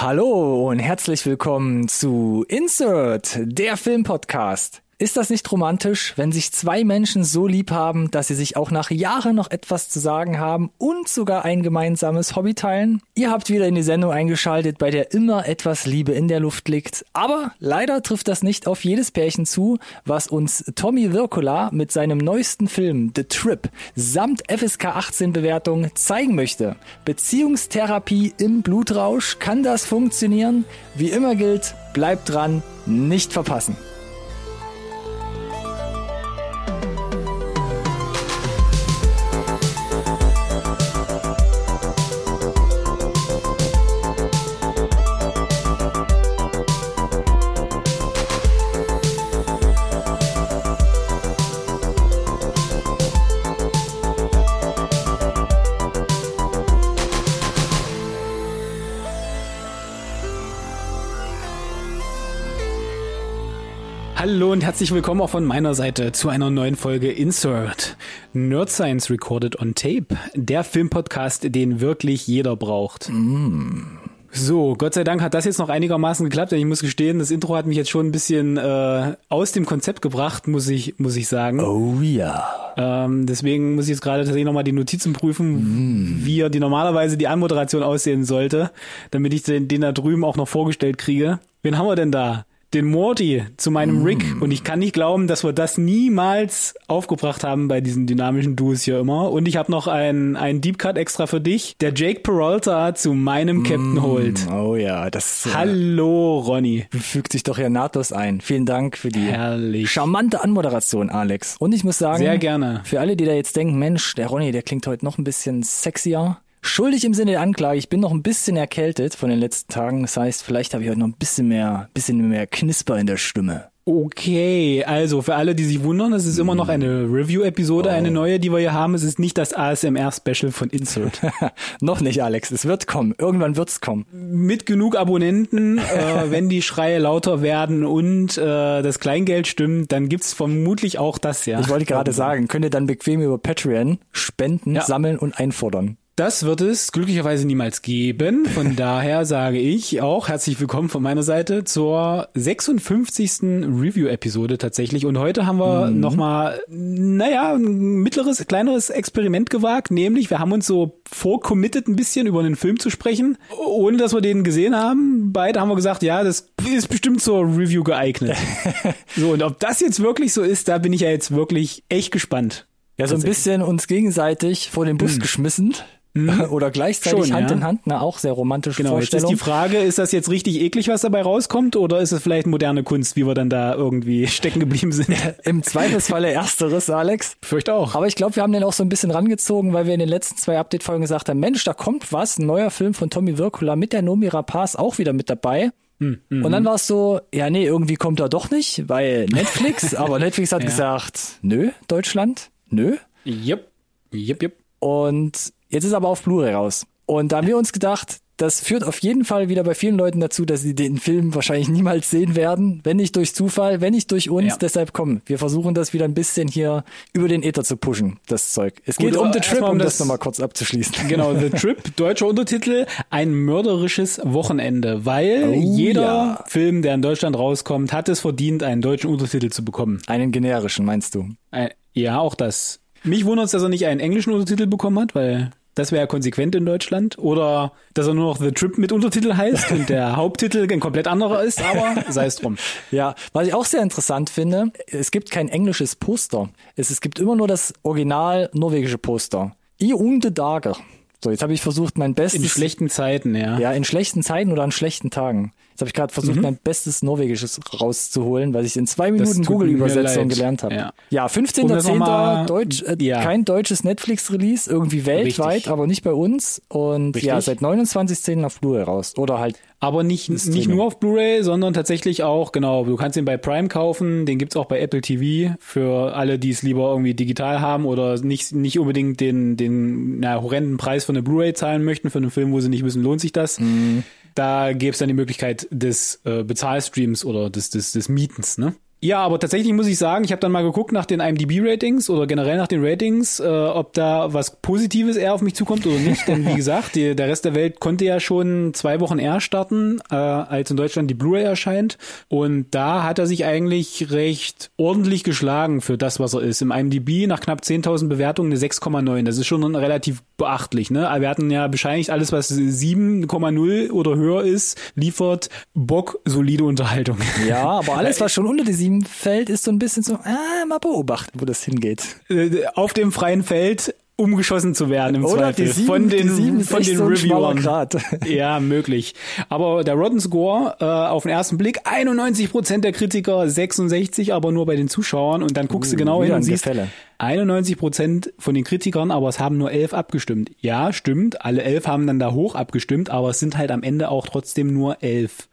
Hallo und herzlich willkommen zu Insert, der Filmpodcast. Ist das nicht romantisch, wenn sich zwei Menschen so lieb haben, dass sie sich auch nach Jahren noch etwas zu sagen haben und sogar ein gemeinsames Hobby teilen? Ihr habt wieder in die Sendung eingeschaltet, bei der immer etwas Liebe in der Luft liegt. Aber leider trifft das nicht auf jedes Pärchen zu, was uns Tommy Wirkola mit seinem neuesten Film The Trip samt FSK 18 Bewertung zeigen möchte. Beziehungstherapie im Blutrausch, kann das funktionieren? Wie immer gilt, bleibt dran, nicht verpassen. Hallo und herzlich willkommen auch von meiner Seite zu einer neuen Folge Insert. Nerd Science Recorded on Tape. Der Filmpodcast, den wirklich jeder braucht. Mm. So, Gott sei Dank hat das jetzt noch einigermaßen geklappt, denn ich muss gestehen, das Intro hat mich jetzt schon ein bisschen äh, aus dem Konzept gebracht, muss ich, muss ich sagen. Oh ja. Ähm, deswegen muss ich jetzt gerade tatsächlich nochmal die Notizen prüfen, mm. wie die normalerweise die Anmoderation aussehen sollte, damit ich den, den da drüben auch noch vorgestellt kriege. Wen haben wir denn da? Den Morty zu meinem mm. Rick und ich kann nicht glauben, dass wir das niemals aufgebracht haben bei diesen dynamischen Duos hier immer. Und ich habe noch ein, ein Deep Cut extra für dich, der Jake Peralta zu meinem mm. Captain Holt. Oh ja, das ist, Hallo Ronny. Fügt sich doch ja nahtlos ein. Vielen Dank für die Herrlich. charmante Anmoderation, Alex. Und ich muss sagen, sehr gerne. Für alle, die da jetzt denken, Mensch, der Ronny, der klingt heute noch ein bisschen sexier. Schuldig im Sinne der Anklage. Ich bin noch ein bisschen erkältet von den letzten Tagen. Das heißt, vielleicht habe ich heute noch ein bisschen mehr, bisschen mehr Knisper in der Stimme. Okay, also für alle, die sich wundern, es ist immer noch eine Review-Episode, oh. eine neue, die wir hier haben. Es ist nicht das ASMR-Special von Insert. noch nicht, Alex. Es wird kommen. Irgendwann wird's kommen. Mit genug Abonnenten, äh, wenn die Schreie lauter werden und äh, das Kleingeld stimmt, dann gibt's vermutlich auch das, ja. Ich wollte gerade sagen, könnt ihr dann bequem über Patreon spenden, ja. sammeln und einfordern. Das wird es glücklicherweise niemals geben. Von daher sage ich auch herzlich willkommen von meiner Seite zur 56. Review-Episode tatsächlich. Und heute haben wir mhm. nochmal, naja, ein mittleres, kleineres Experiment gewagt. Nämlich, wir haben uns so vorcommitted, ein bisschen über einen Film zu sprechen, ohne dass wir den gesehen haben. Beide haben wir gesagt, ja, das ist bestimmt zur Review geeignet. so, und ob das jetzt wirklich so ist, da bin ich ja jetzt wirklich echt gespannt. Ja, so ein bisschen uns gegenseitig vor den Bus mhm. geschmissen. Mhm. Oder gleichzeitig Schon, Hand ja. in Hand, ne, auch sehr romantische genau, Vorstellung. Jetzt ist die Frage, ist das jetzt richtig eklig, was dabei rauskommt, oder ist es vielleicht moderne Kunst, wie wir dann da irgendwie stecken geblieben sind? Im Zweifelsfalle ersteres, Alex. Fürchte auch. Aber ich glaube, wir haben den auch so ein bisschen rangezogen, weil wir in den letzten zwei Update-Folgen gesagt haben, Mensch, da kommt was, ein neuer Film von Tommy Wirkula mit der Nomi Rapaz auch wieder mit dabei. Hm, und dann war es so, ja, nee, irgendwie kommt er doch nicht, weil Netflix, aber Netflix hat ja. gesagt, nö, Deutschland, nö. Yep, yep, yep. Und Jetzt ist aber auf Blu-ray raus. Und da haben wir uns gedacht, das führt auf jeden Fall wieder bei vielen Leuten dazu, dass sie den Film wahrscheinlich niemals sehen werden, wenn nicht durch Zufall, wenn nicht durch uns. Ja. Deshalb kommen, wir versuchen das wieder ein bisschen hier über den Äther zu pushen, das Zeug. Es geht Gut, um The Trip, um das, das nochmal kurz abzuschließen. Genau, The Trip, deutscher Untertitel, ein mörderisches Wochenende, weil oh, jeder ja. Film, der in Deutschland rauskommt, hat es verdient, einen deutschen Untertitel zu bekommen. Einen generischen, meinst du? Ein, ja, auch das. Mich wundert es, dass er nicht einen englischen Untertitel bekommen hat, weil das wäre konsequent in Deutschland. Oder dass er nur noch The Trip mit Untertitel heißt und der Haupttitel ein komplett anderer ist, aber sei es drum. Ja, was ich auch sehr interessant finde, es gibt kein englisches Poster. Es, es gibt immer nur das original norwegische Poster. I unde Dager. So, jetzt habe ich versucht, mein Bestes. In schlechten Zeiten, ja. Ja, in schlechten Zeiten oder an schlechten Tagen. Habe ich gerade versucht, mhm. mein bestes Norwegisches rauszuholen, weil ich in zwei Minuten Google-Übersetzung gelernt habe. Ja, ja 15.10. Deutsch, äh, ja. kein deutsches Netflix-Release, irgendwie weltweit, Richtig. aber nicht bei uns. Und Richtig. ja, seit 29.10. auf Blu-ray raus. Oder halt aber nicht, nicht nur auf Blu-ray, sondern tatsächlich auch, genau, du kannst ihn bei Prime kaufen, den gibt's auch bei Apple TV für alle, die es lieber irgendwie digital haben oder nicht, nicht unbedingt den, den na, horrenden Preis für eine Blu-ray zahlen möchten für einen Film, wo sie nicht wissen, lohnt sich das. Mhm. Da gäbe es dann die Möglichkeit des äh, Bezahlstreams oder des, des, des Mietens, ne? Ja, aber tatsächlich muss ich sagen, ich habe dann mal geguckt nach den IMDb-Ratings oder generell nach den Ratings, äh, ob da was Positives eher auf mich zukommt oder nicht. Denn wie gesagt, die, der Rest der Welt konnte ja schon zwei Wochen eher starten, äh, als in Deutschland die Blu-ray erscheint. Und da hat er sich eigentlich recht ordentlich geschlagen für das, was er ist. Im IMDb nach knapp 10.000 Bewertungen eine 6,9. Das ist schon relativ beachtlich. Ne? Wir hatten ja bescheinigt alles, was 7,0 oder höher ist, liefert Bock solide Unterhaltung. Ja, aber alles, was schon unter die 7 Feld ist so ein bisschen so, ah, mal beobachten, wo das hingeht. Äh, auf dem freien Feld umgeschossen zu werden im Oder Zweifel sieben, von den sieben von den so Reviewern. Grad. Ja, möglich. Aber der Rotten Score äh, auf den ersten Blick 91 Prozent der Kritiker, 66 aber nur bei den Zuschauern und dann guckst Uh, du genau hin und siehst Gefälle. 91 Prozent von den Kritikern, aber es haben nur elf abgestimmt. Ja, stimmt. Alle elf haben dann da hoch abgestimmt, aber es sind halt am Ende auch trotzdem nur elf.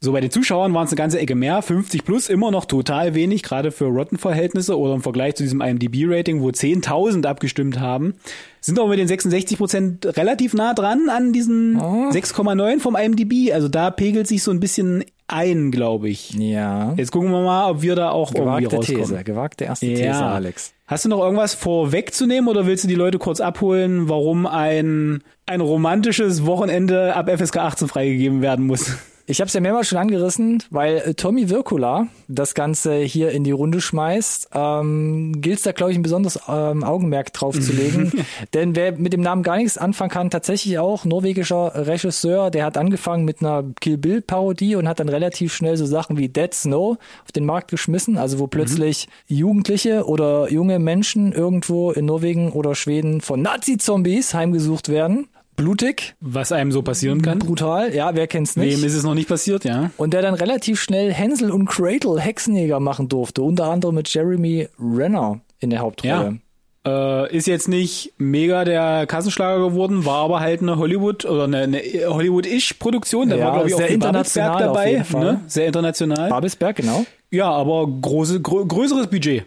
So, bei den Zuschauern waren es eine ganze Ecke mehr. 50 plus, immer noch total wenig, gerade für Rotten-Verhältnisse oder im Vergleich zu diesem IMDb-Rating, wo 10.000 abgestimmt haben. Sind aber mit den 66 Prozent relativ nah dran an diesen 6,9 vom IMDb. Also da pegelt sich so ein bisschen ein, glaube ich. Ja. Jetzt gucken wir mal, ob wir da auch irgendwie Gewagte rauskommen. These, gewagte erste Ja. These, Alex. Hast du noch irgendwas vorwegzunehmen oder willst du die Leute kurz abholen, warum ein, ein romantisches Wochenende ab FSK 18 freigegeben werden muss? Ich habe es ja mehrmals schon angerissen, weil äh, Tommy Wirkula das Ganze hier in die Runde schmeißt, ähm, gilt es da, glaube ich, ein besonderes ähm, Augenmerk drauf zu legen. Denn wer mit dem Namen gar nichts anfangen kann, tatsächlich auch norwegischer Regisseur, der hat angefangen mit einer Kill Bill-Parodie und hat dann relativ schnell so Sachen wie Dead Snow auf den Markt geschmissen, also wo plötzlich Jugendliche oder junge Menschen irgendwo in Norwegen oder Schweden von Nazi-Zombies heimgesucht werden. Blutig, Was einem so passieren kann? brutal, ja, wer kennt's nicht? Wem ist es noch nicht passiert, ja? Und der dann relativ schnell Hänsel und Gretel Hexenjäger machen durfte, unter anderem mit Jeremy Renner in der Hauptrolle. Äh, ist jetzt nicht mega der Kassenschlager geworden, war aber halt eine Hollywood oder eine, eine Hollywood-ish-Produktion. Da Ja, war, glaube ich, auch international Babelsberg auf dabei. jeden Fall. Ne? Sehr international. Babelsberg, genau. Ja, aber große, grö größeres Budget.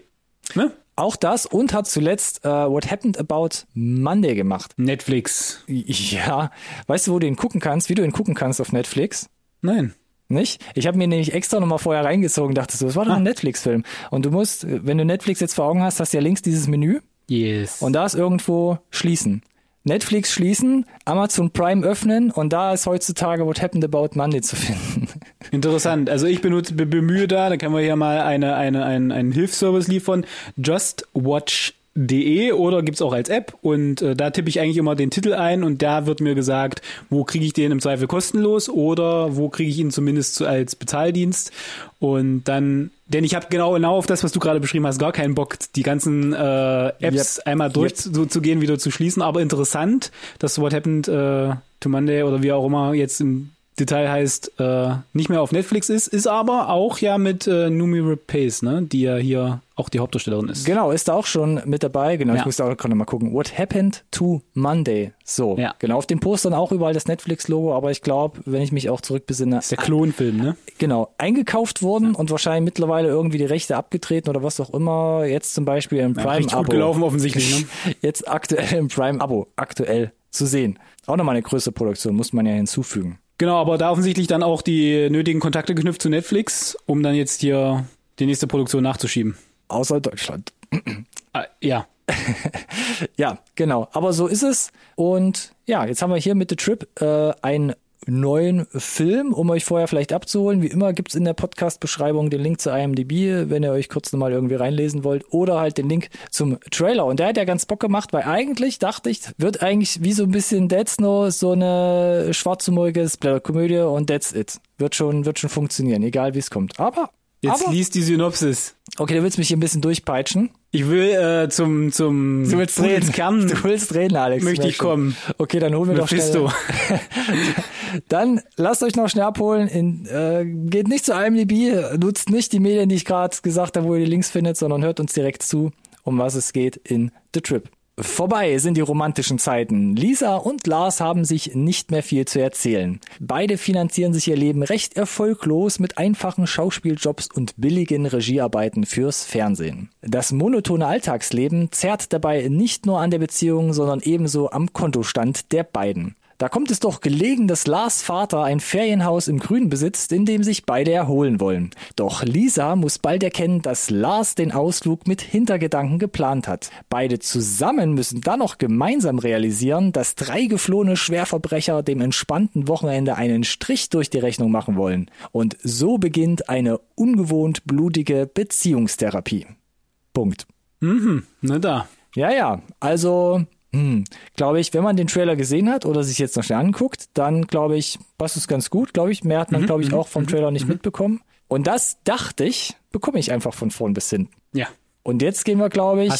Ne? Auch das und hat zuletzt äh, What Happened About Monday gemacht. Netflix. Ja, weißt du, wo du ihn gucken kannst, wie du ihn gucken kannst auf Netflix? Nein. Nicht? Ich habe mir nämlich extra nochmal vorher reingezogen, dachte so, das war doch Ah. ein Netflix-Film. Und du musst, wenn du Netflix jetzt vor Augen hast, hast du ja links dieses Menü Yes. und da ist irgendwo schließen. Netflix schließen, Amazon Prime öffnen und da ist heutzutage What Happened About Monday zu finden. Interessant. Also ich benutze, be bemühe da, da können wir hier mal eine, eine, einen, einen Hilfsservice liefern. Justwatch.de oder gibt's auch als App. Und äh, da tippe ich eigentlich immer den Titel ein und da wird mir gesagt, wo kriege ich den im Zweifel kostenlos oder wo kriege ich ihn zumindest zu, als Bezahldienst. Und dann, denn ich habe genau genau auf das, was du gerade beschrieben hast, gar keinen Bock, die ganzen äh, Apps einmal durchzugehen, wieder zu schließen, aber interessant, dass What Happened äh, to Monday oder wie auch immer jetzt im Detail heißt, äh, nicht mehr auf Netflix ist, ist aber auch ja mit äh, Numi Rapace, ne, die ja hier auch die Hauptdarstellerin ist. Genau, ist da auch schon mit dabei. Genau, Ja. ich musste auch gerade mal gucken. What happened to Monday? So, Ja. genau. Auf den Postern auch überall das Netflix-Logo, aber ich glaube, wenn ich mich auch zurückbesinne, ist der Klonfilm, ne? genau, eingekauft worden und wahrscheinlich mittlerweile irgendwie die Rechte abgetreten oder was auch immer. Jetzt zum Beispiel im Ja, Prime-Abo. gut gelaufen offensichtlich, ne? Jetzt aktuell im Prime-Abo, aktuell zu sehen. Auch nochmal eine größere Produktion, muss man ja hinzufügen. Genau, aber da offensichtlich dann auch die nötigen Kontakte geknüpft zu Netflix, um dann jetzt hier die nächste Produktion nachzuschieben. Außer Deutschland. Ah, ja. Ja, genau. Aber so ist es. Und ja, jetzt haben wir hier mit The Trip äh, einen neuen Film, um euch vorher vielleicht abzuholen. Wie immer gibt's in der Podcast-Beschreibung den Link zu IMDb, wenn ihr euch kurz nochmal irgendwie reinlesen wollt. Oder halt den Link zum Trailer. Und der hat ja ganz Bock gemacht, weil eigentlich dachte ich, wird eigentlich wie so ein bisschen Dead Snow so eine schwarzhumorige Splatter-Komödie und that's it. Wird schon, wird schon funktionieren, egal wie es kommt. Aber, Jetzt aber, liest die Synopsis. okay, du willst mich hier ein bisschen durchpeitschen. Ich will äh, zum zum Du willst reden. Kern Du willst reden, Alex. möchte ich kommen. Okay, dann holen wir doch schnell. Dann lasst euch noch schnell abholen. In, äh, geht nicht zu IMDb, nutzt nicht die Medien, die ich gerade gesagt habe, wo ihr die Links findet, sondern hört uns direkt zu, um was es geht in The Trip. Vorbei sind die romantischen Zeiten. Lisa und Lars haben sich nicht mehr viel zu erzählen. Beide finanzieren sich ihr Leben recht erfolglos mit einfachen Schauspieljobs und billigen Regiearbeiten fürs Fernsehen. Das monotone Alltagsleben zerrt dabei nicht nur an der Beziehung, sondern ebenso am Kontostand der beiden. Da kommt es doch gelegen, dass Lars Vater ein Ferienhaus im Grün besitzt, in dem sich beide erholen wollen. Doch Lisa muss bald erkennen, dass Lars den Ausflug mit Hintergedanken geplant hat. Beide zusammen müssen dann noch gemeinsam realisieren, dass drei geflohene Schwerverbrecher dem entspannten Wochenende einen Strich durch die Rechnung machen wollen. Und so beginnt eine ungewohnt blutige Beziehungstherapie. Punkt. Mhm, na da. Ja, ja, also hm, glaube ich, wenn man den Trailer gesehen hat oder sich jetzt noch schnell anguckt, dann glaube ich, passt es ganz gut, glaube ich. Mehr hat man, glaube ich, auch vom Trailer nicht mitbekommen. Und das dachte ich, bekomme ich einfach von vorn bis hinten. Ja. Und jetzt gehen wir, glaube ich,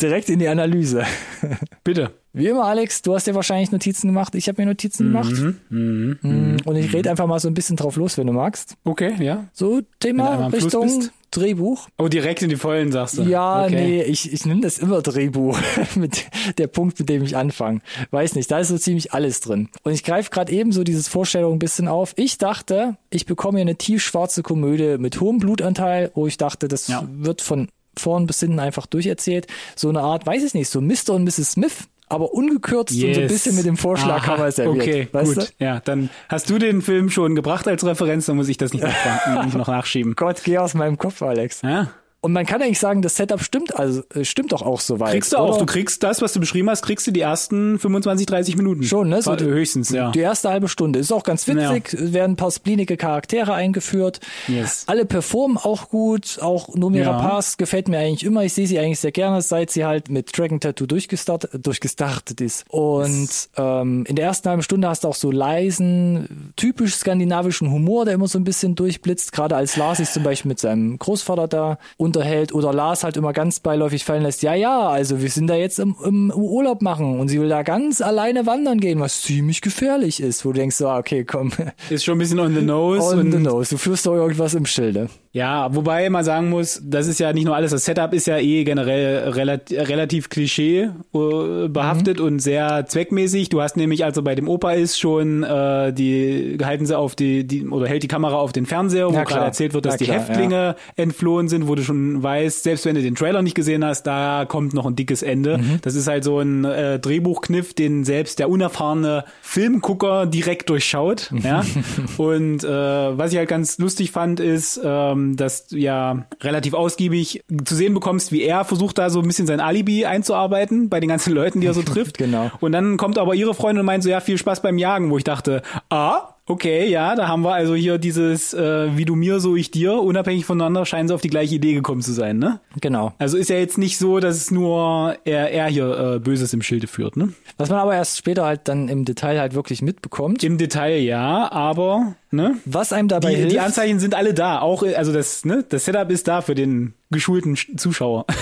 direkt in die Analyse. Bitte. Wie immer, Alex, du hast dir wahrscheinlich Notizen gemacht. Ich habe mir Notizen gemacht. Mhm. Mm, Und ich rede einfach mal so ein bisschen drauf los, wenn du magst. Okay, ja. So, Thema Richtung. Drehbuch. Oh, direkt in die Vollen, sagst du. Ja, okay. nee, ich, ich nehme das immer Drehbuch mit der Punkt, mit dem ich anfange. Weiß nicht, da ist so ziemlich alles drin. Und ich greife gerade eben so dieses Vorstellung ein bisschen auf. Ich dachte, ich bekomme hier eine tiefschwarze Komödie mit hohem Blutanteil, wo ich dachte, das Ja. wird von vorn bis hinten einfach durcherzählt. So eine Art, weiß ich nicht, so Mr. und Mrs. Smith, aber ungekürzt und so ein Yes. bisschen mit dem Vorschlaghammer Aha, serviert. Okay, weißt gut. du? Ja, dann hast du den Film schon gebracht als Referenz, dann muss ich das nicht noch, nicht noch nachschieben. Gott, geh aus meinem Kopf, Alex. Ja. Und man kann eigentlich sagen, das Setup stimmt, also äh, stimmt doch auch soweit. Kriegst du auch, oder? du kriegst das, was du beschrieben hast, kriegst du die ersten 25, 30 Minuten. Schon, ne? So die- höchstens, ja. Die erste halbe Stunde ist auch ganz witzig, es werden ein paar splinige Charaktere eingeführt. Yes. Alle performen auch gut, auch Numera Ja. Pass gefällt mir eigentlich immer. Ich sehe sie eigentlich sehr gerne, seit sie halt mit Dragon Tattoo durchgestartet, durchgestartet ist. Und ähm, in der ersten halben Stunde hast du auch so leisen, typisch skandinavischen Humor, der immer so ein bisschen durchblitzt, gerade als Lars sich zum Beispiel mit seinem Großvater da unterhält oder Lars halt immer ganz beiläufig fallen lässt, ja, ja, also wir sind da jetzt im, im Urlaub machen und sie will da ganz alleine wandern gehen, was ziemlich gefährlich ist, wo du denkst, so, ah, okay, komm, Ist schon ein bisschen on the nose. on the nose, du führst doch irgendwas im Schilde. Ja, wobei man sagen muss, das ist ja nicht nur alles, das Setup ist ja eh generell relativ, relativ Klischee äh, behaftet Mhm. und sehr zweckmäßig. Du hast nämlich, also bei dem Opa ist schon, äh, die halten sie auf die, die oder hält die Kamera auf den Fernseher, wo Ja, gerade klar. erzählt wird, dass Ja, die klar, Häftlinge entflohen sind, wo du schon weißt, selbst wenn du den Trailer nicht gesehen hast, da kommt noch ein dickes Ende. Mhm. Das ist halt so ein äh, Drehbuchkniff, den selbst der unerfahrene Filmgucker direkt durchschaut. Ja? Und äh, was ich halt ganz lustig fand, ist, ähm, dass du ja relativ ausgiebig zu sehen bekommst, wie er versucht, da so ein bisschen sein Alibi einzuarbeiten bei den ganzen Leuten, die er so trifft. Genau. Und dann kommt aber ihre Freundin und meint so, ja, viel Spaß beim Jagen, wo ich dachte, ah, okay, ja, da haben wir also hier dieses, äh, wie du mir, so ich dir, unabhängig voneinander, scheinen sie auf die gleiche Idee gekommen zu sein, ne? Genau. Also ist ja jetzt nicht so, dass es nur er, er hier äh, Böses im Schilde führt, ne? Was man aber erst später halt dann im Detail halt wirklich mitbekommt. Im Detail ja, aber ne? Was einem dabei Die, hilft. die Anzeichen sind alle da. Auch, also das, ne, das Setup ist da für den geschulten Sch- Zuschauer.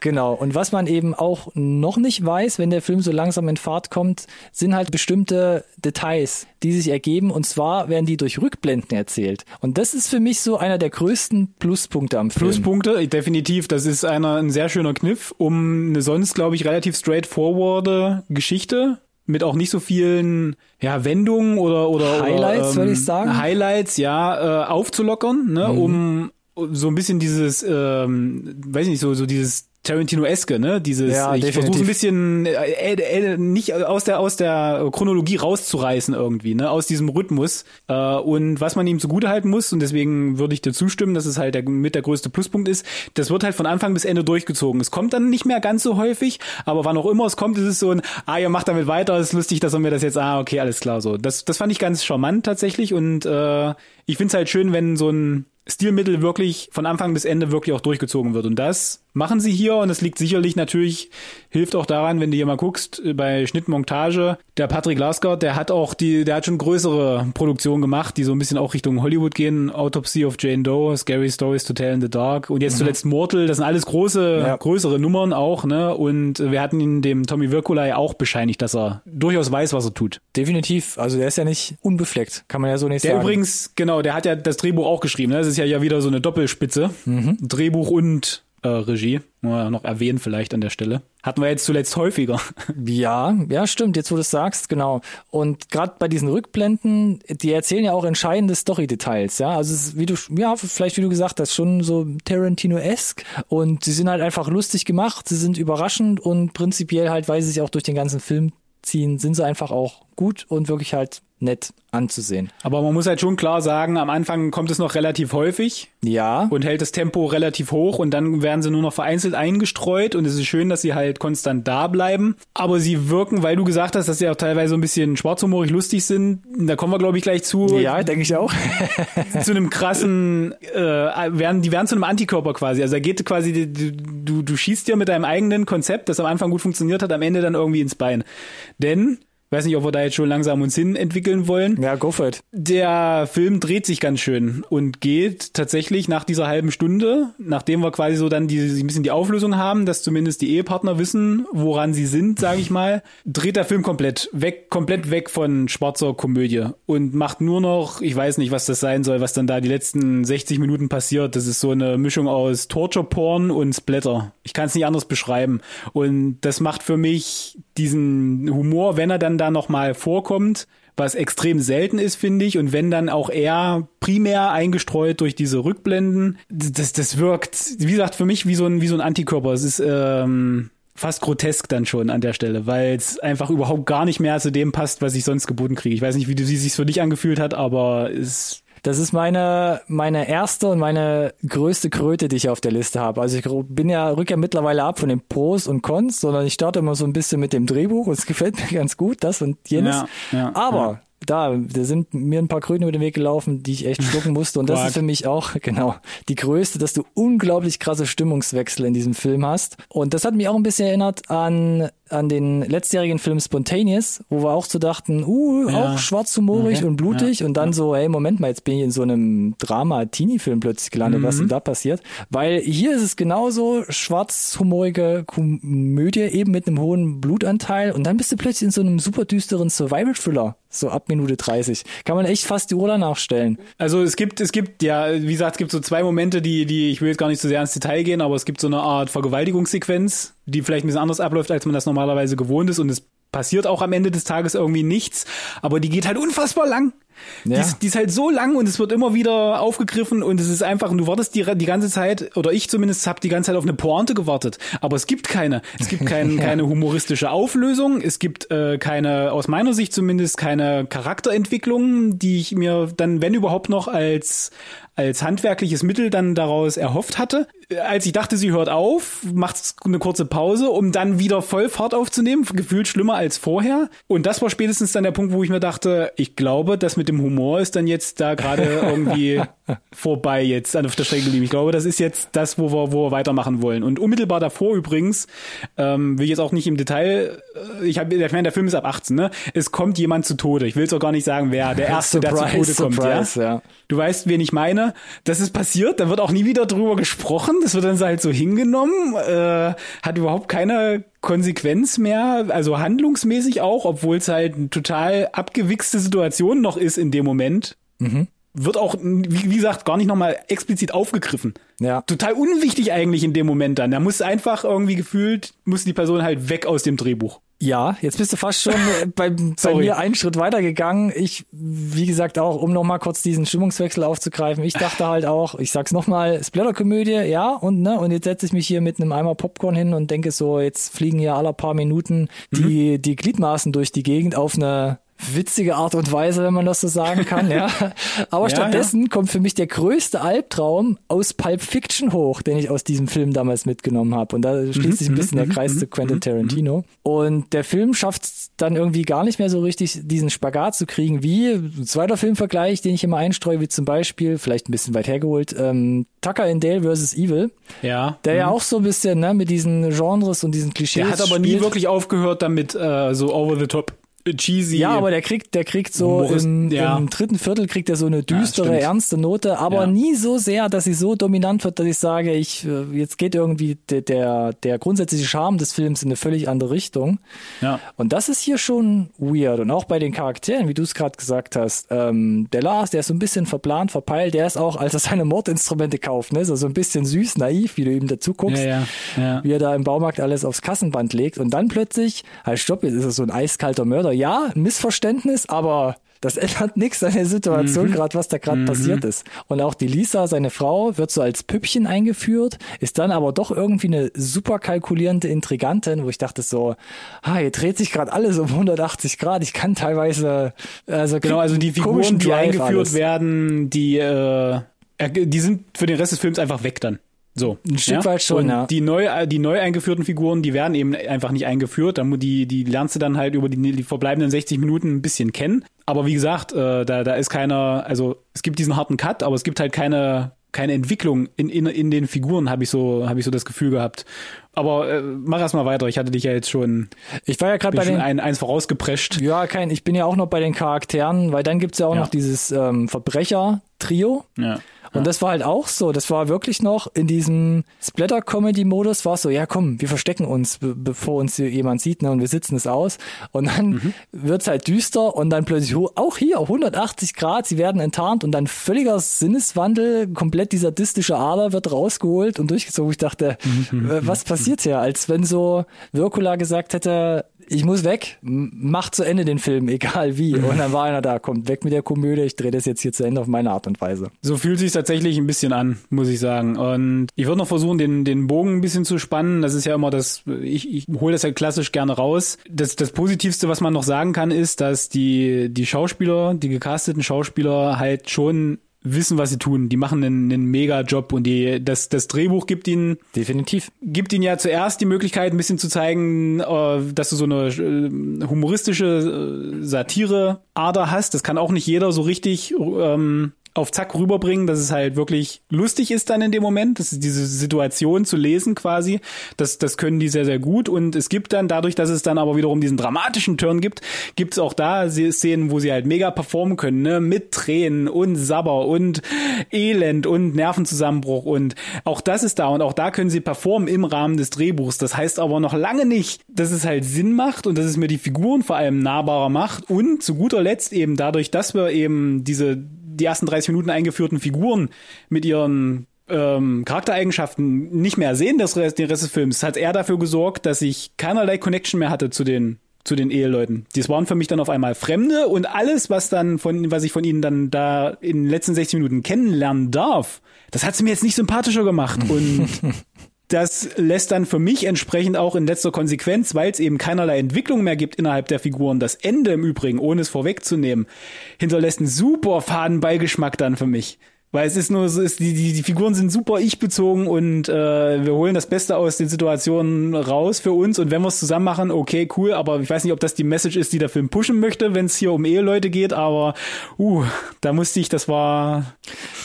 Genau. Und was man eben auch noch nicht weiß, wenn der Film so langsam in Fahrt kommt, sind halt bestimmte Details, die sich ergeben. Und zwar werden die durch Rückblenden erzählt. Und das ist für mich so einer der größten Pluspunkte am Film. Pluspunkte, definitiv. Das ist einer, ein sehr schöner Kniff, um eine sonst, glaube ich, relativ straightforward Geschichte mit auch nicht so vielen ja, Wendungen oder oder Highlights, oder, ähm, würde ich sagen. Highlights, ja, äh, aufzulockern, ne, Mhm. um so ein bisschen dieses, ähm, weiß ich nicht, so so dieses Tarantino-eske, ne? Dieses, Ja, ich versuche ein bisschen äh, äh, äh, nicht aus der aus der Chronologie rauszureißen irgendwie, ne? Aus diesem Rhythmus. Äh, und was man ihm zugutehalten muss, und deswegen würde ich dir zustimmen, dass es halt der, mit der größte Pluspunkt ist, das wird halt von Anfang bis Ende durchgezogen. Es kommt dann nicht mehr ganz so häufig, aber wann auch immer es kommt, ist es so ein, ah, ihr macht damit weiter, ist lustig, dass er mir das jetzt, ah, okay, alles klar, so. Das, das fand ich ganz charmant tatsächlich und äh, ich find's halt schön, wenn so ein Stilmittel wirklich von Anfang bis Ende wirklich auch durchgezogen wird. Und das machen sie hier und es liegt sicherlich natürlich, hilft auch daran, wenn du hier mal guckst, äh, bei Schnittmontage, der Patrick Lasker, der hat auch die, der hat schon größere Produktionen gemacht, die so ein bisschen auch Richtung Hollywood gehen. Autopsy of Jane Doe, Scary Stories to Tell in the Dark und jetzt zuletzt Mortal, das sind alles große, Ja. größere Nummern auch, ne? Und wir hatten ihn dem Tommy Wirkula ja auch bescheinigt, dass er durchaus weiß, was er tut. Definitiv. Also der ist ja nicht unbefleckt. Kann man ja so nicht Der sagen. übrigens, genau, der hat ja das Drehbuch auch geschrieben. Ne? Das ist ja, ja wieder so eine Doppelspitze. Mhm. Drehbuch und äh, Regie. Man noch erwähnen vielleicht an der Stelle. Hatten wir jetzt zuletzt häufiger. Ja, ja, stimmt, jetzt wo du es sagst, genau. Und gerade bei diesen Rückblenden, die erzählen ja auch entscheidende Story-Details, ja. Also es ist, wie du, ja, vielleicht wie du gesagt hast, schon so Tarantino-esque und sie sind halt einfach lustig gemacht, sie sind überraschend und prinzipiell halt, weil sie sich auch durch den ganzen Film ziehen, sind sie einfach auch gut und wirklich halt nett anzusehen. Aber man muss halt schon klar sagen, am Anfang kommt es noch relativ häufig. Ja. Und hält das Tempo relativ hoch und dann werden sie nur noch vereinzelt eingestreut und es ist schön, dass sie halt konstant da bleiben. Aber sie wirken, weil du gesagt hast, dass sie auch teilweise ein bisschen schwarzhumorig lustig sind, da kommen wir glaube ich gleich zu. Ja, denke ich auch. zu einem krassen, äh, werden, die werden zu einem Antikörper quasi. Also da geht quasi, du, du, du schießt dir mit deinem eigenen Konzept, das am Anfang gut funktioniert hat, am Ende dann irgendwie ins Bein. Denn weiß nicht, ob wir da jetzt schon langsam uns hin entwickeln wollen. Ja, go for it. Der Film dreht sich ganz schön und geht tatsächlich nach dieser halben Stunde, nachdem wir quasi so dann die, ein bisschen die Auflösung haben, dass zumindest die Ehepartner wissen, woran sie sind, sage ich mal, dreht der Film komplett weg, komplett weg von schwarzer Komödie und macht nur noch, ich weiß nicht, was das sein soll, was dann da die letzten 60 Minuten passiert. Das ist so eine Mischung aus Torture Porn und Splatter. Ich kann es nicht anders beschreiben. Und das macht für mich diesen Humor, wenn er dann da nochmal vorkommt, was extrem selten ist, finde ich. Und wenn dann auch eher primär eingestreut durch diese Rückblenden, das, das wirkt, wie gesagt, für mich wie so ein, wie so ein Antikörper. Es ist ähm, fast grotesk dann schon an der Stelle, weil es einfach überhaupt gar nicht mehr zu dem passt, was ich sonst geboten kriege. Ich weiß nicht, wie du sie sich für dich angefühlt hat, aber es das ist meine, meine erste und meine größte Kröte, die ich auf der Liste habe. Also ich bin ja, rück ja mittlerweile ab von den Pros und Cons, sondern ich starte immer so ein bisschen mit dem Drehbuch und es gefällt mir ganz gut, das und jenes. Ja, ja, Aber ja da, da sind mir ein paar Kröten über den Weg gelaufen, die ich echt schlucken musste. Und das ist für mich auch, genau, die größte, dass du unglaublich krasse Stimmungswechsel in diesem Film hast. Und das hat mich auch ein bisschen erinnert an, an den letztjährigen Film Spontaneous, wo wir auch so dachten, uh, ja. auch schwarzhumorig okay. und blutig. Ja. Und dann so, hey, Moment mal, jetzt bin ich in so einem Drama-Teenie-Film plötzlich gelandet. Mhm. Was denn da passiert? Weil hier ist es genauso schwarzhumorige Komödie, eben mit einem hohen Blutanteil. Und dann bist du plötzlich in so einem super düsteren Survival-Thriller so ab Minute 30. Kann man echt fast die Uhr danach stellen. Also es gibt, es gibt, ja, wie gesagt, es gibt so zwei Momente, die, die, ich will jetzt gar nicht so sehr ins Detail gehen, aber es gibt so eine Art Vergewaltigungssequenz, die vielleicht ein bisschen anders abläuft, als man das normalerweise gewohnt ist und es passiert auch am Ende des Tages irgendwie nichts, aber die geht halt unfassbar lang. Ja. Die, ist, die ist halt so lang und es wird immer wieder aufgegriffen und es ist einfach, und du wartest die, die ganze Zeit, oder ich zumindest habe die ganze Zeit auf eine Pointe gewartet, aber es gibt keine. Es gibt kein, ja. keine humoristische Auflösung, es gibt äh, keine, aus meiner Sicht zumindest, keine Charakterentwicklung, die ich mir dann, wenn überhaupt noch, als als handwerkliches Mittel dann daraus erhofft hatte. Als ich dachte, sie hört auf, macht eine kurze Pause, um dann wieder voll Fahrt aufzunehmen, gefühlt schlimmer als vorher. Und das war spätestens dann der Punkt, wo ich mir dachte, ich glaube, das mit dem Humor ist dann jetzt da gerade irgendwie vorbei jetzt auf der Strecke geblieben. Ich glaube, das ist jetzt das, wo wir, wo wir weitermachen wollen. Und unmittelbar davor übrigens, ähm, will ich jetzt auch nicht im Detail, äh, ich habe, ich meine, der Film ist ab 18, ne? Es kommt jemand zu Tode. Ich will es auch gar nicht sagen, wer der Erste, surprise, der zu Tode kommt. Surprise, ja? ja? Du weißt, wen ich meine meine, das ist passiert, da wird auch nie wieder drüber gesprochen, das wird dann halt so hingenommen, äh, hat überhaupt keine Konsequenz mehr, also handlungsmäßig auch, obwohl es halt eine total abgewichste Situation noch ist in dem Moment. Mhm wird auch, wie, gesagt, gar nicht nochmal explizit aufgegriffen. Ja. Total unwichtig eigentlich in dem Moment dann. Da muss einfach irgendwie gefühlt, muss die Person halt weg aus dem Drehbuch. Ja, jetzt bist du fast schon äh, bei, bei mir einen Schritt weitergegangen. Ich, wie gesagt, auch, um nochmal kurz diesen Stimmungswechsel aufzugreifen, ich dachte halt auch, ich sag's nochmal, Splatterkomödie, ja, und ne, und jetzt setze ich mich hier mit einem Eimer Popcorn hin und denke so, jetzt fliegen hier alle paar Minuten die, mhm. die Gliedmaßen durch die Gegend auf eine witzige Art und Weise, wenn man das so sagen kann, ja. Aber ja, stattdessen ja. kommt für mich der größte Albtraum aus Pulp Fiction hoch, den ich aus diesem Film damals mitgenommen habe. Und da schließt sich ein mhm, bisschen der mhm, Kreis zu mhm, Quentin Tarantino. Und der Film schafft dann irgendwie gar nicht mehr so richtig, diesen Spagat zu kriegen, wie ein zweiter Filmvergleich, den ich immer einstreue, wie zum Beispiel, vielleicht ein bisschen weit hergeholt, ähm, Tucker in Dale vs. Evil. Ja. Der ja auch so ein bisschen, ne, mit diesen Genres und diesen Klischees. Der hat aber spielt. nie wirklich aufgehört damit, äh, so over the top cheesy. Ja, aber der kriegt, der kriegt so Humorist, im, ja. im, dritten Viertel kriegt er so eine düstere, ja, ernste Note, aber ja. nie so sehr, dass sie so dominant wird, dass ich sage, ich äh, jetzt geht irgendwie der, der, der grundsätzliche Charme des Films in eine völlig andere Richtung. Ja. Und das ist hier schon weird. Und auch bei den Charakteren, wie du es gerade gesagt hast, ähm, der Lars, der ist so ein bisschen verplant, verpeilt, der ist auch, als er seine Mordinstrumente kauft, ne, so, so ein bisschen süß, naiv, wie du ihm dazu guckst, wie er da im Baumarkt alles aufs Kassenband legt und dann plötzlich, halt stopp, jetzt ist er so ein eiskalter Mörder ja, Missverständnis, aber Das ändert nichts an der Situation Mhm. gerade, was da gerade passiert ist. Und auch die Lisa, seine Frau, wird so als Püppchen eingeführt, ist dann aber doch irgendwie eine super kalkulierende Intrigantin, wo ich dachte so, ah, hier dreht sich gerade alles um 180 Grad. Ich kann teilweise, also Genau, also die Figuren, die eingeführt alles. werden, die, äh, die sind für den Rest des Films einfach weg dann. So. Ein Stück weit schon, Und ja. Die neu, die neu eingeführten Figuren, die werden eben einfach nicht eingeführt. Die, die lernst du dann halt über die, die verbleibenden 60 Minuten ein bisschen kennen. Aber wie gesagt, äh, da, da ist keiner, also es gibt diesen harten Cut, aber es gibt halt keine, keine Entwicklung in, in, in den Figuren, habe ich so, habe ich so das Gefühl gehabt. Aber äh, mach erst mal weiter. Ich hatte dich ja jetzt schon, Ich war ja gerade bei den ein, eins vorausgeprescht. Ja, kein, ich bin ja auch noch bei den Charakteren, weil dann gibt's ja auch Ja. noch dieses ähm, Verbrecher-Trio. Ja. Und das war halt auch so. Das war wirklich noch in diesem Splatter-Comedy-Modus, war es so, ja komm, wir verstecken uns, be bevor uns hier jemand sieht, ne, und wir sitzen es aus. Und dann Mhm. wird's halt düster und dann plötzlich, auch hier, 180 Grad, sie werden enttarnt und dann völliger Sinneswandel, komplett die sadistische Ader wird rausgeholt und durchgezogen. Ich dachte, Mhm. äh, was passiert hier? Als wenn so Wirkula gesagt hätte, ich muss weg, mach zu Ende den Film, egal wie. Und dann war einer da, kommt weg mit der Komödie, ich drehe das jetzt hier zu Ende auf meine Art und Weise. So fühlt sich tatsächlich ein bisschen an, muss ich sagen. Und ich würde noch versuchen, den, den Bogen ein bisschen zu spannen. Das ist ja immer das, ich, ich hole das ja klassisch gerne raus. Das, das Positivste, was man noch sagen kann, ist, dass die, die Schauspieler, die gecasteten Schauspieler halt schon wissen, was sie tun. Die machen einen, einen mega Job und die, das, das Drehbuch gibt ihnen Definitiv. gibt ihnen ja zuerst die Möglichkeit, ein bisschen zu zeigen, äh, dass du so eine äh, humoristische äh, Satire-Ader hast. Das kann auch nicht jeder so richtig ähm, auf Zack rüberbringen, dass es halt wirklich lustig ist dann in dem Moment, das ist diese Situation zu lesen quasi, das, das können die sehr, sehr gut und es gibt dann dadurch, dass es dann aber wiederum diesen dramatischen Turn gibt, gibt es auch da Szenen, wo sie halt mega performen können, ne? mit Tränen und Sabber und Elend und Nervenzusammenbruch und auch das ist da und auch da können sie performen im Rahmen des Drehbuchs. Das heißt aber noch lange nicht, dass es halt Sinn macht und dass es mir die Figuren vor allem nahbarer macht und zu guter Letzt eben dadurch, dass wir eben diese die ersten 30 Minuten eingeführten Figuren mit ihren ähm, Charaktereigenschaften nicht mehr sehen, das Rest, den Rest des Films, hat er dafür gesorgt, dass ich keinerlei Connection mehr hatte zu den zu den Eheleuten. Das waren für mich dann auf einmal Fremde und alles, was dann von, was ich von ihnen dann da in den letzten 60 Minuten kennenlernen darf, das hat es mir jetzt nicht sympathischer gemacht und das lässt dann für mich entsprechend auch in letzter Konsequenz, weil es eben keinerlei Entwicklung mehr gibt innerhalb der Figuren, das Ende im Übrigen, ohne es vorwegzunehmen, hinterlässt einen super faden Beigeschmack dann für mich. Weil es ist nur so, ist, die, die, die Figuren sind super ich-bezogen und äh, wir holen das Beste aus den Situationen raus für uns und wenn wir es zusammen machen, okay, cool, aber ich weiß nicht, ob das die Message ist, die der Film pushen möchte, wenn es hier um Eheleute geht, aber uh, da musste ich, das war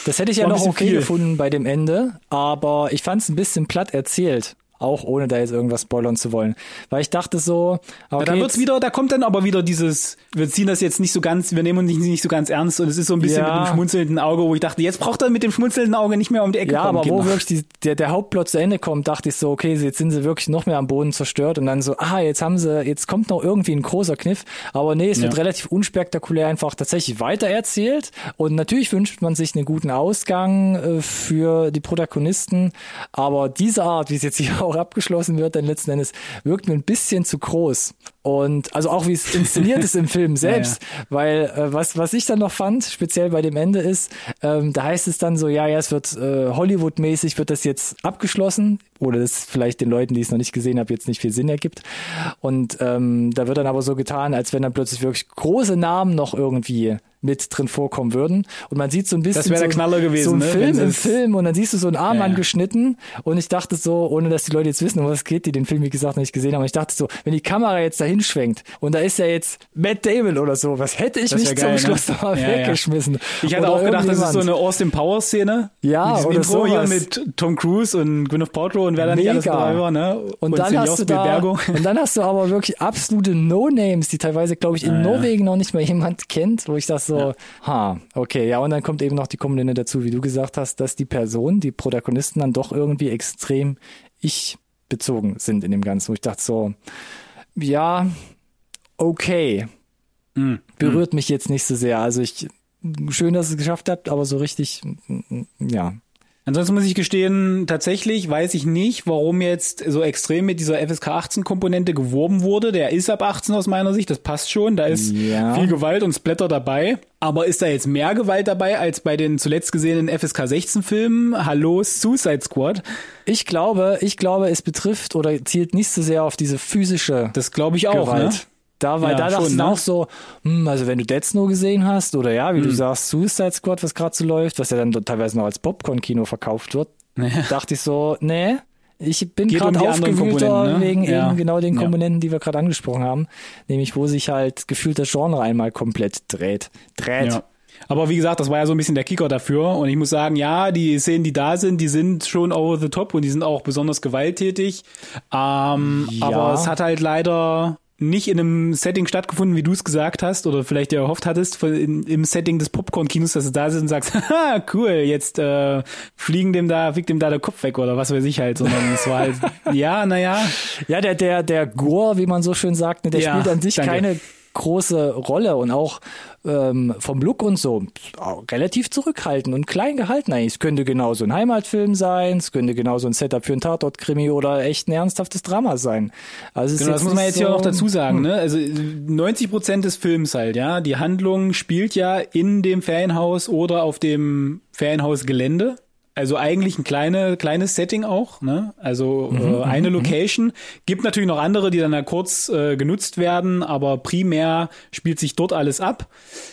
Das hätte ich ja noch okay viel. gefunden bei dem Ende, aber ich fand es ein bisschen platt erzählt. Auch ohne da jetzt irgendwas spoilern zu wollen. Weil ich dachte so, okay, Ja, da wird's wieder, da kommt dann aber wieder dieses, wir ziehen das jetzt nicht so ganz, wir nehmen uns nicht, nicht so ganz ernst und es ist so ein bisschen Ja. mit dem schmunzelnden Auge, wo ich dachte, jetzt braucht er mit dem schmunzelnden Auge nicht mehr um die Ecke Ja, kommen. aber wo wirklich die, der, der Hauptplot zu Ende kommt, dachte ich so, okay, jetzt sind sie wirklich noch mehr am Boden zerstört und dann so, ah, jetzt haben sie, jetzt kommt noch irgendwie ein großer Kniff. Aber nee, es wird Ja. relativ unspektakulär einfach tatsächlich weitererzählt. Und natürlich wünscht man sich einen guten Ausgang äh, für die Protagonisten. Aber diese Art, wie es jetzt hier auch abgeschlossen wird, dann letzten Endes, wirkt mir ein bisschen zu groß. Und also auch wie es inszeniert ist im Film selbst, weil äh, was was ich dann noch fand, speziell bei dem Ende ist, ähm, da heißt es dann so, ja, ja, es wird äh, Hollywood-mäßig wird das jetzt abgeschlossen oder das vielleicht den Leuten, die es noch nicht gesehen haben, jetzt nicht viel Sinn ergibt. Und ähm, da wird dann aber so getan, als wenn dann plötzlich wirklich große Namen noch irgendwie mit drin vorkommen würden. Und man sieht so ein bisschen Das der so, Knaller gewesen, so ein ne, Film im Film und dann siehst du so einen Arm Ja, ja. angeschnitten und ich dachte so, ohne dass die Leute jetzt wissen, um was es geht, die den Film wie gesagt noch nicht gesehen haben, ich dachte so, wenn die Kamera jetzt dahin schwenkt und da ist ja jetzt Matt Damon oder so, was hätte ich Das mich wär zum geil, ne? Schluss noch mal Ja, ja. weggeschmissen. Ich hatte Oder auch gedacht, das ist so eine Austin Power Szene. Ja, mit oder Intro hier sowas. mit Tom Cruise und Gwyneth Paltrow und wer da nicht alles dabei war, ne? Und, dann Silvio hast du da, und dann hast du aber wirklich absolute No-Names, die teilweise, glaube ich, in Ah, ja. Norwegen noch nicht mal jemand kennt, wo ich das so, ha, okay, ja, und dann kommt eben noch die Komponente dazu, wie du gesagt hast, dass die Personen, die Protagonisten dann doch irgendwie extrem ich-bezogen sind in dem Ganzen, wo ich dachte so, ja, okay, Mhm. berührt mich jetzt nicht so sehr. Also ich, schön, dass ihr es geschafft habt, aber so richtig, mm, ja, Ansonsten muss ich gestehen, tatsächlich weiß ich nicht, warum jetzt so extrem mit dieser FSK 18 Komponente geworben wurde. Der ist ab 18 aus meiner Sicht, das passt schon. Da ist Ja. viel Gewalt und Splatter dabei. Aber ist da jetzt mehr Gewalt dabei als bei den zuletzt gesehenen FSK 16 Filmen? Hallo Suicide Squad. Ich glaube, ich glaube, es betrifft oder zielt nicht so sehr auf diese physische Das glaube ich auch, Gewalt. ne? Da, weil Ja, da dachte ich ne? auch so, hm, also wenn du Dead Snow gesehen hast oder ja, wie du sagst, Suicide Squad, was gerade so läuft, was ja dann teilweise noch als Popcorn-Kino verkauft wird, dachte ich so, nee, ich bin um gerade anderen aufgewühlter ne? wegen Ja. eben genau den Ja. Komponenten, die wir gerade angesprochen haben, nämlich wo sich halt gefühlt das Genre einmal komplett dreht. Dreht. Ja. Aber wie gesagt, das war ja so ein bisschen der Kicker dafür. Und ich muss sagen, ja, die Szenen, die da sind, die sind schon over the top und die sind auch besonders gewalttätig. Ähm, Ja. Aber es hat halt leider nicht in einem Setting stattgefunden, wie du es gesagt hast oder vielleicht dir erhofft hattest, in, im Setting des Popcorn-Kinos, dass du da sitzt und sagst, haha, cool, jetzt äh, fliegen dem da, fliegt dem da der Kopf weg oder was weiß ich halt, sondern es war halt, ja, naja, Ja, der, der, der Gore, wie man so schön sagt, ne, der Ja, spielt an sich danke. keine große Rolle und auch ähm, vom Look und so relativ zurückhaltend und klein gehalten eigentlich. Es könnte genauso ein Heimatfilm sein, es könnte genauso ein Setup für ein Tatort-Krimi oder echt ein ernsthaftes Drama sein. Also Genau, das muss man jetzt hier so, auch dazu sagen, ne? Also 90 Prozent des Films halt, ja. Die Handlung spielt ja in dem Ferienhaus oder auf dem Ferienhausgelände. Also eigentlich ein kleine, kleines Setting auch, ne? Also äh, eine Location. Gibt natürlich noch andere, die dann da kurz äh, genutzt werden, aber primär spielt sich dort alles ab.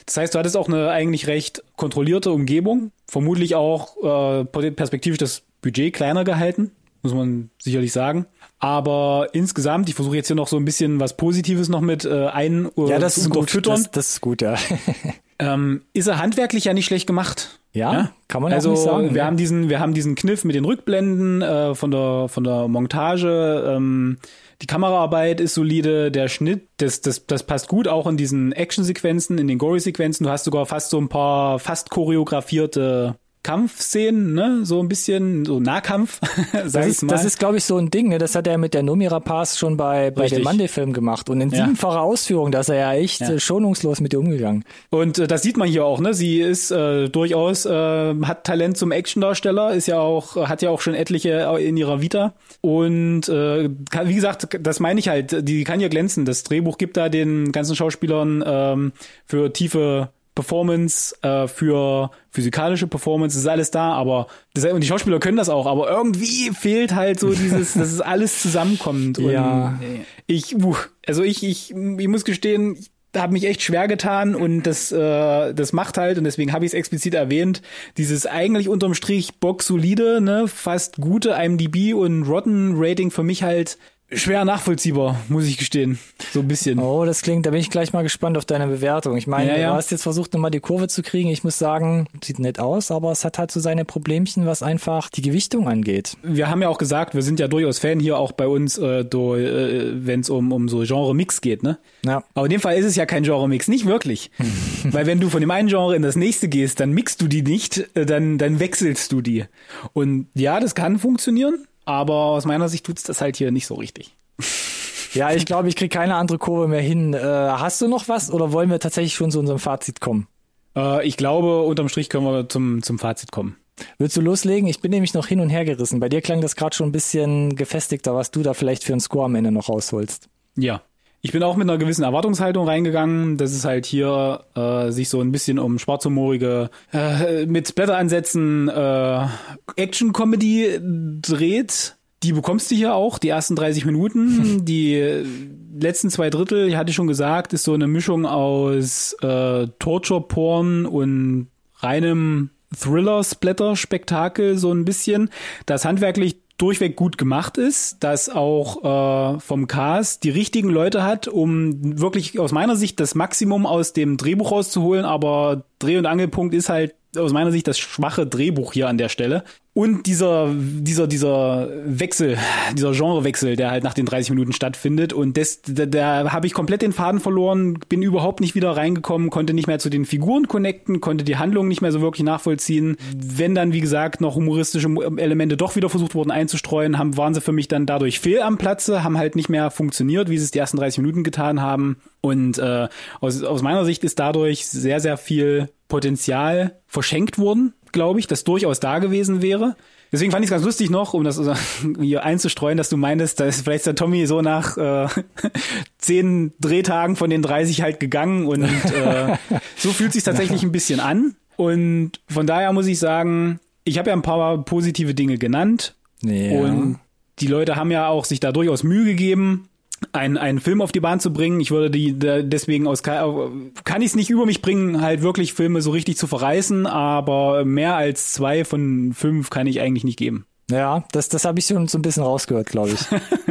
Das heißt, du hattest auch eine eigentlich recht kontrollierte Umgebung. Vermutlich auch äh, perspektivisch das Budget kleiner gehalten, muss man sicherlich sagen. Aber insgesamt, ich versuche jetzt hier noch so ein bisschen was Positives noch mit äh, ein Ja, das zu ist gut. Das, das ist gut, ja. Ähm, ist er handwerklich ja nicht schlecht gemacht. Ja, kann man ja auch also, nicht sagen, Wir ne? haben diesen, wir haben diesen Kniff mit den Rückblenden äh, von der von der Montage. Ähm, die Kameraarbeit ist solide, der Schnitt, das das das passt gut auch in diesen Actionsequenzen, in den Gory-Sequenzen. Du hast sogar fast so ein paar fast choreografierte Kampfszenen, ne, so ein bisschen so Nahkampf, sag Das ich ist, mal. das ist, glaube ich, so ein Ding. Ne? Das hat er mit der Numira Pass schon bei, bei Richtig. dem Monday-Film gemacht. Und in Ja. siebenfacher Ausführung, da ist er ja echt Ja. äh, schonungslos mit ihr umgegangen. Und äh, das sieht man hier auch, ne? Sie ist äh, durchaus äh, hat Talent zum Actiondarsteller, ist ja auch hat ja auch schon etliche in ihrer Vita und äh, kann, wie gesagt, das meine ich halt, die kann ja glänzen. Das Drehbuch gibt da den ganzen Schauspielern ähm, für tiefe Performance, äh, für physikalische Performance, ist alles da, aber das, und die Schauspieler können das auch, aber irgendwie fehlt halt so dieses, dass es alles zusammenkommt. Und Ja. ich, uh, also ich, ich, ich muss gestehen, ich habe mich echt schwer getan und das, äh, das macht halt, und deswegen habe ich es explizit erwähnt, dieses eigentlich unterm Strich Box solide, ne, fast gute IMDb und Rotten Rating für mich halt schwer nachvollziehbar, muss ich gestehen. So ein bisschen. Oh, das klingt, da bin ich gleich mal gespannt auf deine Bewertung. Ich meine, Ja, ja. du hast jetzt versucht, nochmal die Kurve zu kriegen. Ich muss sagen, sieht nett aus, aber es hat halt so seine Problemchen, was einfach die Gewichtung angeht. Wir haben ja auch gesagt, wir sind ja durchaus Fan hier auch bei uns, äh, äh, wenn es um, um so Genre-Mix geht, ne? Ja. Aber in dem Fall ist es ja kein Genre-Mix, nicht wirklich. Weil wenn du von dem einen Genre in das nächste gehst, dann mixst du die nicht, äh, dann, dann wechselst du die. Und ja, das kann funktionieren, aber aus meiner Sicht tut's das halt hier nicht so richtig. Ja, ich glaube, ich krieg keine andere Kurve mehr hin. Äh, hast du noch was oder wollen wir tatsächlich schon zu unserem Fazit kommen? Äh, ich glaube, unterm Strich können wir zum, zum Fazit kommen. Willst du loslegen? Ich bin nämlich noch hin und her gerissen. Bei dir klang das gerade schon ein bisschen gefestigter, was du da vielleicht für einen Score am Ende noch rausholst. Ja. Ich bin auch mit einer gewissen Erwartungshaltung reingegangen, dass es halt hier äh, sich so ein bisschen um schwarzhumorige, äh, mit Splatter-Ansätzen äh, Action-Comedy dreht. Die bekommst du hier auch, die ersten 30 Minuten. Die letzten zwei Drittel, ich hatte schon gesagt, ist so eine Mischung aus äh, Torture-Porn und reinem Thriller-Splatter-Spektakel so ein bisschen, das handwerklich durchweg gut gemacht ist, das auch äh, vom Cast die richtigen Leute hat, um wirklich aus meiner Sicht das Maximum aus dem Drehbuch rauszuholen, aber Dreh- und Angelpunkt ist halt aus meiner Sicht das schwache Drehbuch hier an der Stelle. Und dieser, dieser, dieser Wechsel, dieser Genrewechsel, der halt nach den 30 Minuten stattfindet. Und das, da, da habe ich komplett den Faden verloren, bin überhaupt nicht wieder reingekommen, konnte nicht mehr zu den Figuren connecten, konnte die Handlung nicht mehr so wirklich nachvollziehen. Wenn dann, wie gesagt, noch humoristische Elemente doch wieder versucht wurden einzustreuen, haben, waren sie für mich dann dadurch fehl am Platze, haben halt nicht mehr funktioniert, wie sie es die ersten 30 Minuten getan haben. Und äh, aus, aus meiner Sicht ist dadurch sehr, sehr viel Potenzial verschenkt worden. glaube ich, das durchaus da gewesen wäre. Deswegen fand ich es ganz lustig noch, um das hier einzustreuen, dass du meintest, da ist vielleicht der Tommy so nach äh, zehn Drehtagen von den 30 halt gegangen und äh, so fühlt sich tatsächlich ein bisschen an. Und von daher muss ich sagen, ich habe ja ein paar positive Dinge genannt Ja. und die Leute haben ja auch sich da durchaus Mühe gegeben, einen, einen Film auf die Bahn zu bringen. Ich würde die deswegen aus kann ich es nicht über mich bringen, halt wirklich Filme so richtig zu verreißen, aber mehr als zwei von fünf kann ich eigentlich nicht geben. Ja, das, das habe ich schon so ein bisschen rausgehört, glaube ich.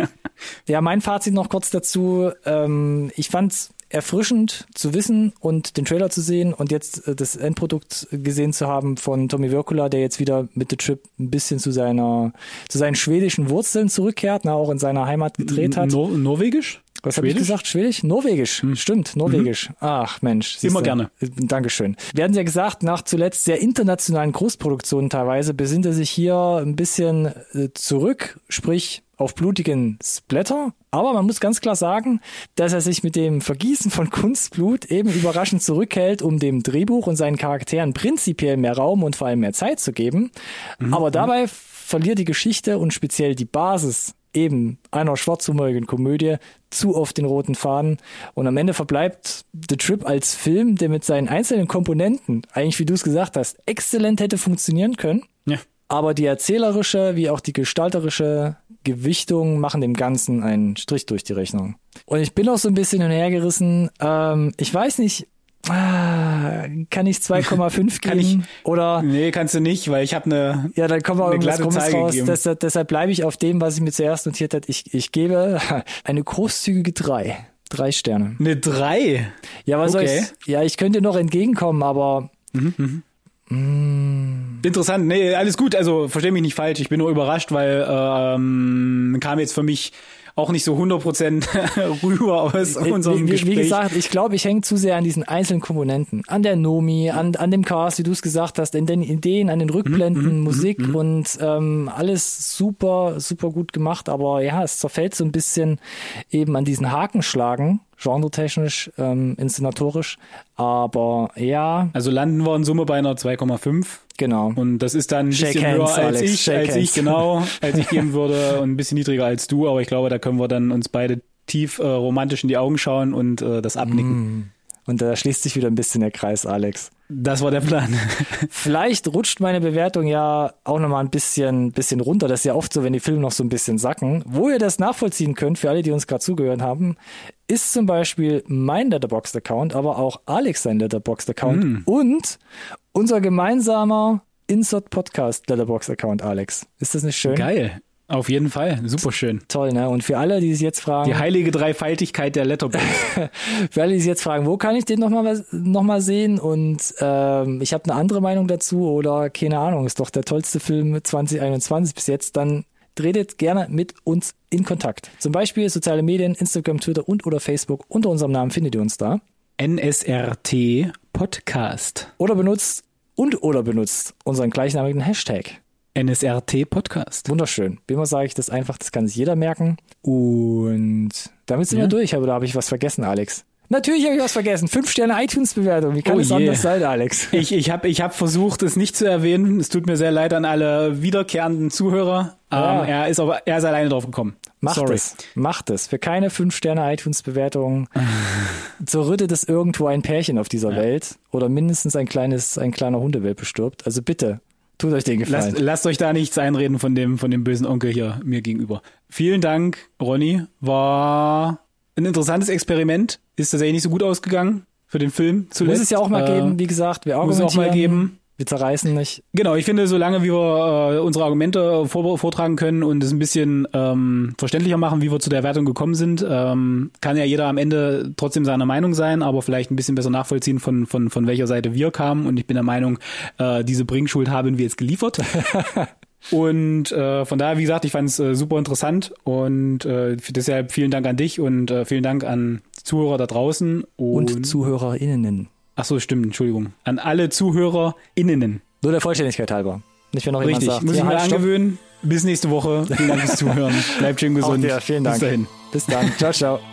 ja, mein Fazit noch kurz dazu. Ähm, ich fand's erfrischend zu wissen und den Trailer zu sehen und jetzt äh, das Endprodukt gesehen zu haben von Tommy Wirkula, der jetzt wieder mit The Trip ein bisschen zu seiner zu seinen schwedischen Wurzeln zurückkehrt, na, auch in seiner Heimat gedreht hat. Nor Norwegisch? Was habe ich gesagt? Schwedisch? Norwegisch. Stimmt, Norwegisch. Ach Mensch. Immer gerne. Dankeschön. Wir hatten ja gesagt, nach zuletzt sehr internationalen Großproduktionen teilweise besinnt er sich hier ein bisschen äh, zurück, sprich auf blutigen Splatter. Aber man muss ganz klar sagen, dass er sich mit dem Vergießen von Kunstblut eben überraschend zurückhält, um dem Drehbuch und seinen Charakteren prinzipiell mehr Raum und vor allem mehr Zeit zu geben. Aber dabei verliert die Geschichte und speziell die Basis eben einer schwarzhumorigen Komödie zu oft den roten Faden. Und am Ende verbleibt The Trip als Film, der mit seinen einzelnen Komponenten, eigentlich wie du es gesagt hast, exzellent hätte funktionieren können. Ja. Aber die erzählerische wie auch die gestalterische Gewichtung machen dem Ganzen einen Strich durch die Rechnung. Und ich bin auch so ein bisschen hinhergerissen. Ähm, ich weiß nicht, kann ich 2,5 geben? Kann ich- Oder Nee, kannst du nicht, weil ich habe eine ja, dann kommen wir irgendwas glatte Krummes raus. gegeben. Deshalb, deshalb bleibe ich auf dem, was ich mir zuerst notiert habe. Ich, ich gebe eine großzügige drei. Drei Sterne. eine drei. Ja, was Okay. soll ich? Ja, ich könnte noch entgegenkommen, aber Interessant, nee, alles gut, also versteh mich nicht falsch, ich bin nur überrascht, weil ähm, kam jetzt für mich auch nicht so 100% rüber aus unserem wie, wie, Gespräch. wie gesagt, ich glaube, ich hänge zu sehr an diesen einzelnen Komponenten. An der Nomi, an, an dem Cast, wie du es gesagt hast, in den Ideen, an den Mhm, Rückblenden, Musik und ähm, alles super, super gut gemacht. Aber ja, es zerfällt so ein bisschen eben an diesen Hakenschlagen, genretechnisch, ähm, inszenatorisch. Aber ja, also landen wir in Summe bei einer 2,5 genau. und das ist dann ein Shake bisschen hands, höher als Alex, ich, shake als ich hands. genau, als ich geben würde und ein bisschen niedriger als du, aber ich glaube, da können wir dann uns beide tief äh, romantisch in die Augen schauen und äh, das abnicken. Und da schließt sich wieder ein bisschen der Kreis, Alex. Das war der Plan. Vielleicht rutscht meine Bewertung ja auch nochmal ein bisschen, bisschen runter. Das ist ja oft so, wenn die Filme noch so ein bisschen sacken. Wo ihr das nachvollziehen könnt, für alle, die uns gerade zugehört haben, ist zum Beispiel mein Letterboxd-Account, aber auch Alex sein Letterboxd-Account und unser gemeinsamer Insert-Podcast Letterboxd-Account, Alex. Ist das nicht schön? Geil. Auf jeden Fall. Super schön. Toll, ne? Und für alle, die sich jetzt fragen, Die heilige Dreifaltigkeit der Letterboxd. Für alle, die sich jetzt fragen, wo kann ich den nochmal noch mal sehen? Und ähm, ich habe eine andere Meinung dazu oder keine Ahnung, ist doch der tollste Film 2021 bis jetzt, dann tretet gerne mit uns in Kontakt. Zum Beispiel soziale Medien, Instagram, Twitter und oder Facebook. Unter unserem Namen findet ihr uns da. NSRT Podcast. Oder benutzt und oder benutzt unseren gleichnamigen Hashtag. NSRT Podcast. Wunderschön. Wie immer sage ich das einfach, das kann sich jeder merken. Und damit sind Ja. wir durch, aber da habe ich was vergessen, Alex. Natürlich habe ich was vergessen. Fünf Sterne iTunes-Bewertung. Wie kann Oh es je. anders sein, Alex? Ich, ich habe ich hab versucht, es nicht zu erwähnen. Es tut mir sehr leid an alle wiederkehrenden Zuhörer. Ja. Ähm, er ist aber er ist alleine drauf gekommen. Macht Sorry. es. Macht es. Für keine fünf Sterne iTunes-Bewertung zerrüttet es irgendwo ein Pärchen auf dieser Welt oder mindestens ein kleines, ein kleiner Hundewelpe stirbt. Also bitte, tut euch den Gefallen. Lasst, lasst euch da nichts einreden von dem, von dem bösen Onkel hier mir gegenüber. Vielen Dank, Ronny. War ein interessantes Experiment. Ist tatsächlich nicht so gut ausgegangen für den Film zuletzt. muss es ja auch mal Äh, geben, wie gesagt. Wir muss es auch mal argumentieren. geben. Wir zerreißen nicht. Genau, ich finde, solange wir äh, unsere Argumente vor, vortragen können und es ein bisschen ähm, verständlicher machen, wie wir zu der Wertung gekommen sind, ähm, kann ja jeder am Ende trotzdem seiner Meinung sein, aber vielleicht ein bisschen besser nachvollziehen, von, von, von welcher Seite wir kamen. Und ich bin der Meinung, äh, diese Bringschuld haben wir jetzt geliefert. und äh, von daher, wie gesagt, ich fand es äh, super interessant und äh, deshalb vielen Dank an dich und äh, vielen Dank an Zuhörer da draußen. Und, Und ZuhörerInnen. ach so, stimmt, Entschuldigung. An alle ZuhörerInnen. Nur der Vollständigkeit halber. Nicht, wenn noch Richtig, jemand sagt. muss ich ja, mir halt, angewöhnen. Bis nächste Woche. Vielen Dank fürs Zuhören. Bleibt schön gesund. dir, vielen Dank. Bis dahin. Bis dann. Ciao, ciao.